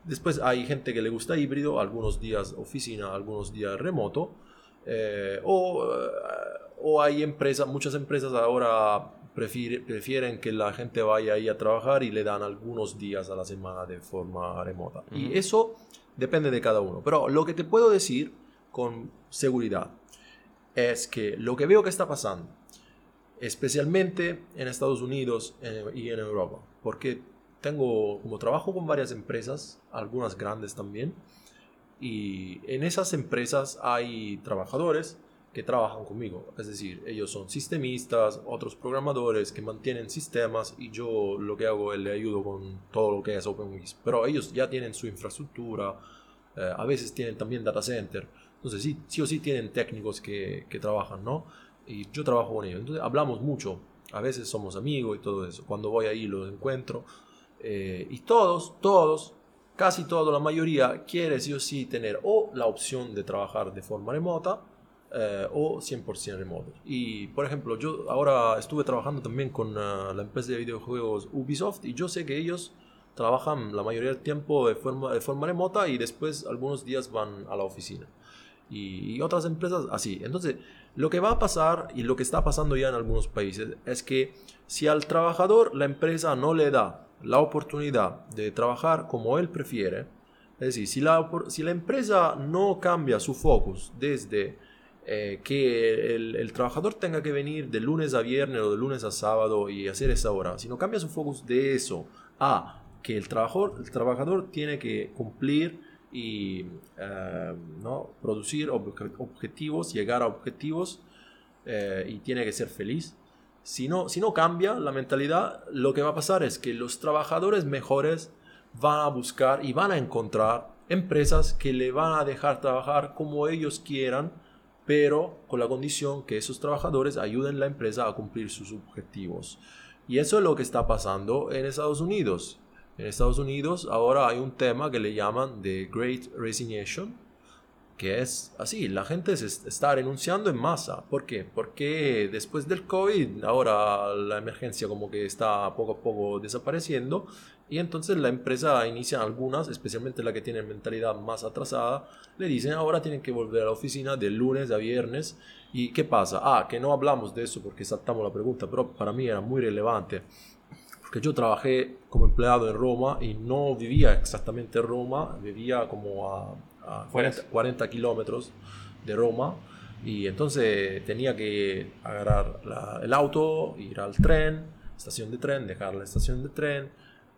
Después hay gente que le gusta híbrido, algunos días oficina, algunos días remoto. eh, o, eh, o hay empresas, muchas empresas ahora prefiere- prefieren que la gente vaya ahí a trabajar y le dan algunos días a la semana de forma remota. Y eso depende de cada uno. Pero lo que te puedo decir con seguridad es que lo que veo que está pasando, especialmente en Estados Unidos eh, y en Europa, porque tengo como trabajo con varias empresas, algunas grandes también, y en esas empresas hay trabajadores que trabajan conmigo, es decir, ellos son sistemistas, otros programadores que mantienen sistemas y yo lo que hago es le ayudo con todo lo que es OpenWiz, pero ellos ya tienen su infraestructura, eh, a veces tienen también data center, entonces sí, sí o sí tienen técnicos que, que trabajan, ¿no? Y yo trabajo con ellos, entonces hablamos mucho a veces somos amigos y todo eso. Cuando voy ahí los encuentro. Eh, y todos, todos, casi todos, la mayoría quiere sí o sí tener o la opción de trabajar de forma remota eh, o 100% remoto. Y por ejemplo, yo ahora estuve trabajando también con ah, la empresa de videojuegos Ubisoft y yo sé que ellos trabajan la mayoría del tiempo de forma, de forma remota y después algunos días van a la oficina. Y, y otras empresas así. Entonces, lo que va a pasar y lo que está pasando ya en algunos países es que si al trabajador la empresa no le da la oportunidad de trabajar como él prefiere, es decir, si la, si la empresa no cambia su focus desde eh, que el, trabajador tenga que venir de lunes a viernes o de lunes a sábado y hacer esa hora, si no cambia su focus de eso a que el trabajador, el trabajador tiene que cumplir y eh, ¿no? producir objetivos, llegar a objetivos eh, y tiene que ser feliz. Si no, si no cambia la mentalidad, lo que va a pasar es que los trabajadores mejores van a buscar y van a encontrar empresas que le van a dejar trabajar como ellos quieran, pero con la condición que esos trabajadores ayuden a la empresa a cumplir sus objetivos. Y eso es lo que está pasando en Estados Unidos. En Estados Unidos ahora hay un tema que le llaman The Great Resignation, que es así, la gente se está renunciando en masa. ¿Por qué? Porque después del COVID ahora la emergencia como que está poco a poco desapareciendo y entonces la empresa inicia algunas, especialmente la que tiene mentalidad más atrasada, le dicen ahora tienen que volver a la oficina de lunes a viernes. ¿Y qué pasa? Ah, que no hablamos de eso porque saltamos la pregunta, pero para mí era muy relevante porque yo trabajé como empleado en Roma y no vivía exactamente en Roma, vivía como a, 40, kilómetros de Roma y entonces tenía que agarrar el auto, ir al tren, estación de tren, dejar la estación de tren,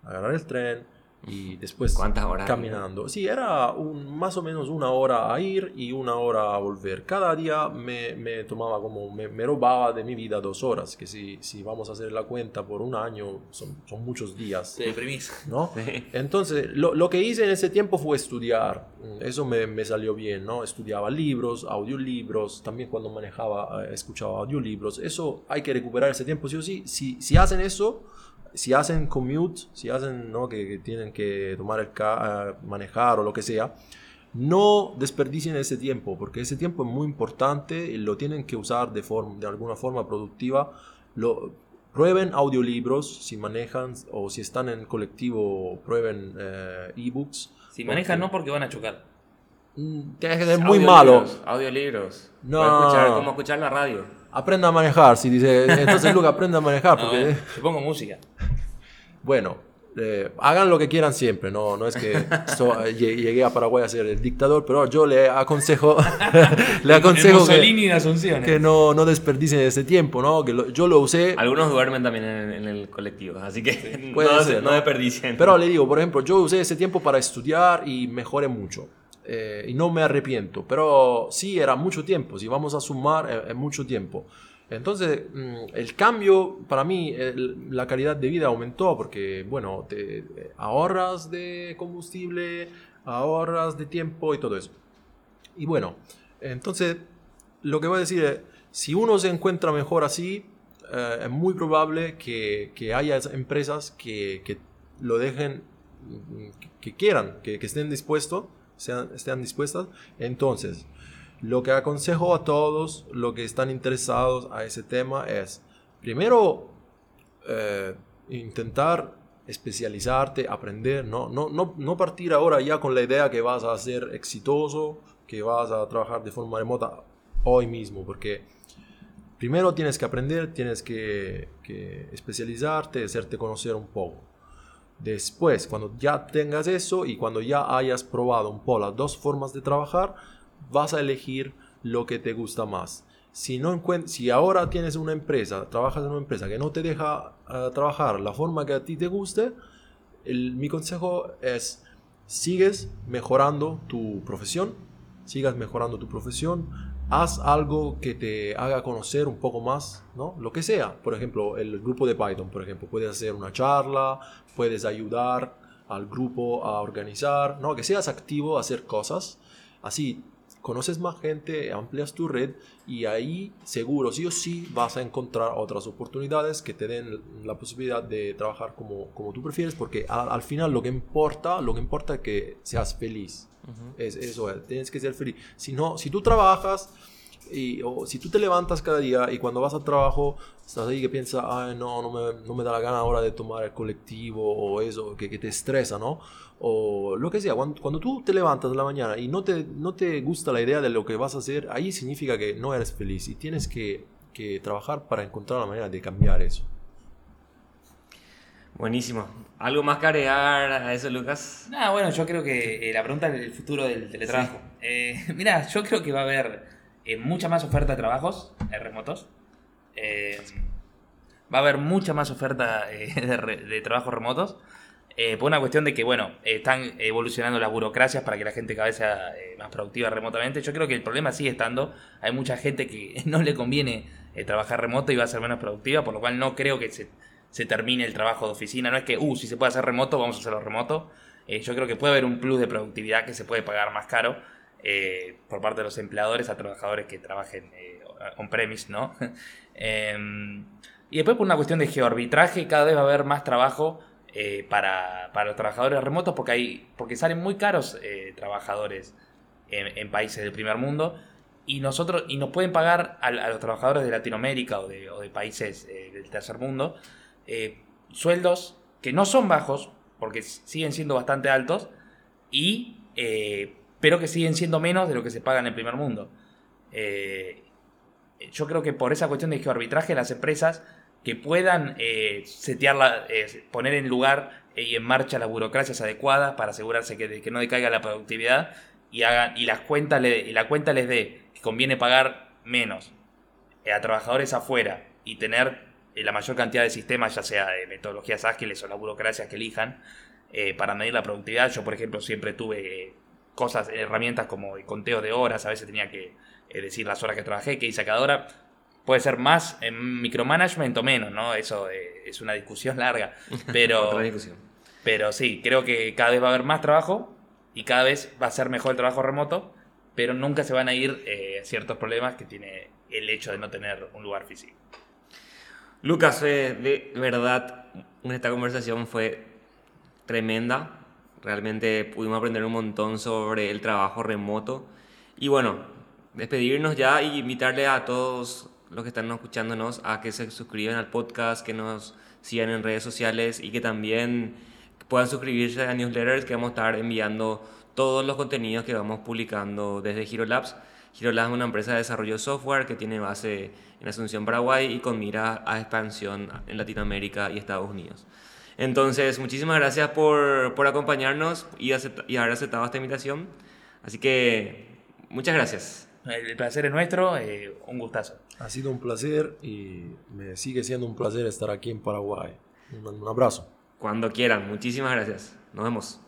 agarrar el tren, y después ¿Cuántas horas? caminando. Sí, era un, más o menos una hora a ir y una hora a volver. Cada día me, me tomaba como, me, me, robaba de mi vida dos horas, que si, si vamos a hacer la cuenta por un año, son, son muchos días. Te deprimís. ¿no? Entonces, lo, lo, que hice en ese tiempo fue estudiar. Eso me, me, salió bien, ¿no? Estudiaba libros, audiolibros, también cuando manejaba, eh, escuchaba audiolibros. Eso hay que recuperar ese tiempo, sí o sí. Si, si hacen eso si hacen commute, si hacen ¿no? que, tienen que tomar el uh, manejar o lo que sea, no desperdicien ese tiempo, porque ese tiempo es muy importante y lo tienen que usar de, forma, de alguna forma productiva. Lo, prueben audiolibros si manejan o si están en colectivo, prueben uh, ebooks. Si manejan, no porque van a chocar. Mm, Tiene que ser muy malo. Audiolibros. No. Escuchar, como escuchar la radio aprenda a manejar. Si dice, entonces Luca, aprenda a manejar. Porque... No, pongo música. Bueno, eh, hagan lo que quieran siempre, no, no es que eh, llegué a Paraguay a ser el dictador, pero yo le aconsejo, le aconsejo que, que, no, no desperdicien ese tiempo, ¿no? que yo lo usé. Algunos duermen también en, el colectivo, así que no, ser, no, desperdicien. Pero le digo, por ejemplo, yo usé ese tiempo para estudiar y mejoré mucho. Eh, y no me arrepiento, pero sí era mucho tiempo, si vamos a sumar es, mucho tiempo. Entonces, mm, el cambio, para mí, la calidad de vida aumentó porque, bueno, te ahorras de combustible, ahorras de tiempo y todo eso. Y bueno, entonces, lo que voy a decir es, si uno se encuentra mejor así, eh, es muy probable que, que haya empresas que, que, lo dejen, que, quieran, que, estén dispuestos sean, estén dispuestas. Entonces, lo que aconsejo a todos los que están interesados a ese tema es, primero, eh, intentar especializarte, aprender, ¿no? No, no, no partir ahora ya con la idea que vas a ser exitoso, que vas a trabajar de forma remota hoy mismo, porque primero tienes que aprender, tienes que, que especializarte, hacerte conocer un poco. Después, cuando ya tengas eso y cuando ya hayas probado un poco las dos formas de trabajar, vas a elegir lo que te gusta más. Si, no si ahora tienes una empresa, trabajas en una empresa que no te deja uh, trabajar la forma que a ti te guste, el, mi consejo es, sigues mejorando tu profesión, sigas mejorando tu profesión, haz algo que te haga conocer un poco más, ¿no? Lo que sea. Por ejemplo, el grupo de Python, por ejemplo, puedes hacer una charla, puedes ayudar al grupo a organizar, ¿no? Que seas activo a hacer cosas. Así, conoces más gente, amplias tu red y ahí seguro, sí o sí, vas a encontrar otras oportunidades que te den la posibilidad de trabajar como, como tú prefieres, porque al, final lo que importa, lo que importa es que seas feliz. es, eso es, tienes que ser feliz. Si, no, si tú trabajas y, o si tú te levantas cada día y cuando vas al trabajo estás ahí que piensas, ay, no, no me, no me, da la gana ahora de tomar el colectivo o eso, que, que te estresa, ¿no? O lo que sea, cuando, cuando, tú te levantas en la mañana y no te, no te gusta la idea de lo que vas a hacer, ahí significa que no eres feliz y tienes que, que trabajar para encontrar la manera de cambiar eso. Buenísimo. ¿Algo más que agregar a eso, Lucas? No, bueno, yo creo que eh, la pregunta es el futuro del teletrabajo. Eh, mira, yo creo que va a haber eh, mucha más oferta de trabajos eh, remotos. Eh, va a haber mucha más oferta de, trabajos remotos. Por una cuestión de que, bueno, están evolucionando las burocracias para que la gente cada vez sea más productiva remotamente. Yo creo que el problema sigue estando. Hay mucha gente que no le conviene trabajar remoto y va a ser menos productiva, por lo cual no creo que se, se, termine el trabajo de oficina. No es que, uh, si se puede hacer remoto, vamos a hacerlo remoto. yo creo que puede haber un plus de productividad que se puede pagar más caro eh, por parte de los empleadores a trabajadores que trabajen eh, on-premise, ¿no? Em, y después por una cuestión de geoarbitraje, cada vez va a haber más trabajo eh, para, para, los trabajadores remotos porque, hay, porque salen muy caros trabajadores en, países del primer mundo y, nosotros, y nos pueden pagar a, los trabajadores de Latinoamérica o de, o de países del tercer mundo sueldos que no son bajos porque siguen siendo bastante altos y pero que siguen siendo menos de lo que se paga en el primer mundo. Eh, yo creo que por esa cuestión de geoarbitraje, las empresas que puedan eh, eh, poner en lugar y en marcha las burocracias adecuadas para asegurarse que, que no decaiga la productividad y, hagan, y, las cuentas y la cuenta les dé que conviene pagar menos a trabajadores afuera y tener la mayor cantidad de sistemas, ya sea de metodologías ágiles o las burocracias que elijan, para medir la productividad. Yo, por ejemplo, siempre tuve cosas, herramientas como el conteo de horas, a veces tenía que eh, decir las horas que trabajé, que hice cada hora. Puede ser más en micromanagement o menos, ¿no? Eso eh, es una discusión larga. Pero, Otra discusión. pero sí, creo que cada vez va a haber más trabajo y cada vez va a ser mejor el trabajo remoto, pero nunca se van a ir eh, ciertos problemas que tiene el hecho de no tener un lugar físico. Lucas, de verdad, esta conversación fue tremenda. Realmente pudimos aprender un montón sobre el trabajo remoto. Y bueno, despedirnos ya y invitarle a todos los que están escuchándonos a que se suscriban al podcast, que nos sigan en redes sociales y que también puedan suscribirse a newsletters que vamos a estar enviando todos los contenidos que vamos publicando desde HeroLabs. HeroLabs es una empresa de desarrollo de software que tiene base en Asunción, Paraguay y con mira a expansión en Latinoamérica y Estados Unidos. Entonces, muchísimas gracias por, por acompañarnos y, y, haber aceptado esta invitación. Así que, muchas gracias. El placer es nuestro, eh, un gustazo. Ha sido un placer y me sigue siendo un placer estar aquí en Paraguay. un, un abrazo. Cuando quieran, muchísimas gracias. Nos vemos.